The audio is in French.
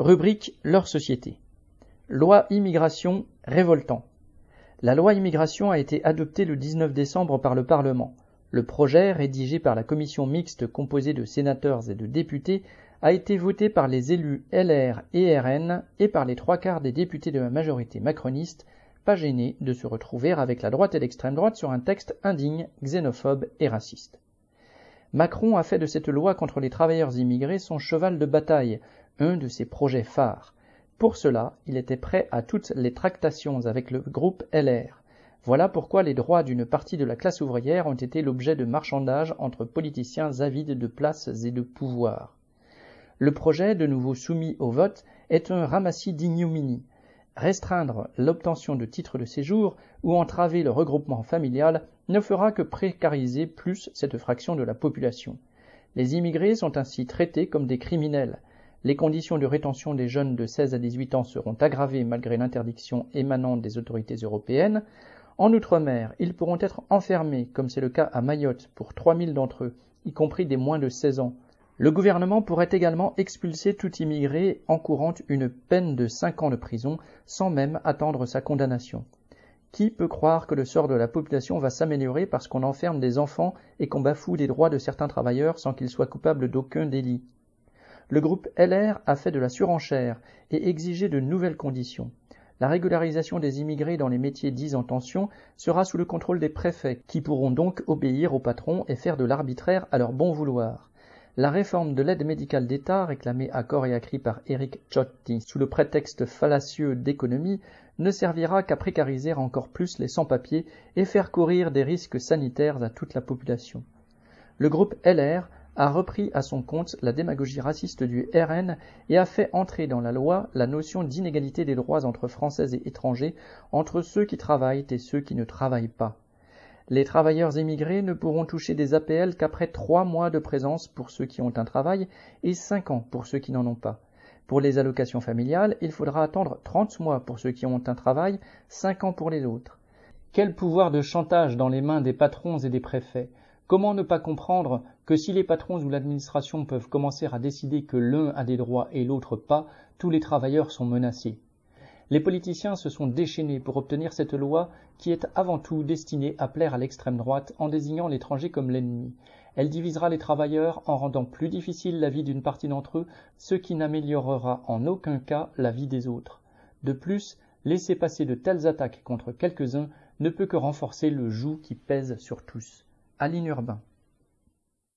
Rubrique Leur société. Loi immigration révoltant. La loi immigration a été adoptée le 19 décembre par le Parlement. Le projet, rédigé par la commission mixte composée de sénateurs et de députés, a été voté par les élus LR et RN et par les trois quarts des députés de la majorité macroniste, pas gênés de se retrouver avec la droite et l'extrême droite sur un texte indigne, xénophobe et raciste. Macron a fait de cette loi contre les travailleurs immigrés son cheval de bataille, un de ses projets phares. Pour cela, il était prêt à toutes les tractations avec le groupe LR. Voilà pourquoi les droits d'une partie de la classe ouvrière ont été l'objet de marchandages entre politiciens avides de places et de pouvoir. Le projet, de nouveau soumis au vote, est un ramassis d'ignominie. Restreindre l'obtention de titres de séjour ou entraver le regroupement familial ne fera que précariser plus cette fraction de la population. Les immigrés sont ainsi traités comme des criminels. Les conditions de rétention des jeunes de 16 à 18 ans seront aggravées malgré l'interdiction émanant des autorités européennes. En Outre-mer, ils pourront être enfermés, comme c'est le cas à Mayotte pour 3000 d'entre eux, y compris des moins de 16 ans. Le gouvernement pourrait également expulser tout immigré encourant une peine de 5 ans de prison sans même attendre sa condamnation. Qui peut croire que le sort de la population va s'améliorer parce qu'on enferme des enfants et qu'on bafoue les droits de certains travailleurs sans qu'ils soient coupables d'aucun délit? Le groupe LR a fait de la surenchère et exigé de nouvelles conditions. La régularisation des immigrés dans les métiers dits en tension sera sous le contrôle des préfets, qui pourront donc obéir aux patrons et faire de l'arbitraire à leur bon vouloir. La réforme de l'aide médicale d'État, réclamée à corps et à cri par Eric Ciotti sous le prétexte fallacieux d'économie, ne servira qu'à précariser encore plus les sans-papiers et faire courir des risques sanitaires à toute la population. Le groupe LR a repris à son compte la démagogie raciste du RN et a fait entrer dans la loi la notion d'inégalité des droits entre Français et étrangers, entre ceux qui travaillent et ceux qui ne travaillent pas. Les travailleurs émigrés ne pourront toucher des APL qu'après trois mois de présence pour ceux qui ont un travail et cinq ans pour ceux qui n'en ont pas. Pour les allocations familiales, il faudra attendre 30 mois pour ceux qui ont un travail, cinq ans pour les autres. Quel pouvoir de chantage dans les mains des patrons et des préfets? Comment ne pas comprendre que si les patrons ou l'administration peuvent commencer à décider que l'un a des droits et l'autre pas, tous les travailleurs sont menacés? Les politiciens se sont déchaînés pour obtenir cette loi qui est avant tout destinée à plaire à l'extrême droite en désignant l'étranger comme l'ennemi. Elle divisera les travailleurs en rendant plus difficile la vie d'une partie d'entre eux, ce qui n'améliorera en aucun cas la vie des autres. De plus, laisser passer de telles attaques contre quelques-uns ne peut que renforcer le joug qui pèse sur tous. Aline Urbain.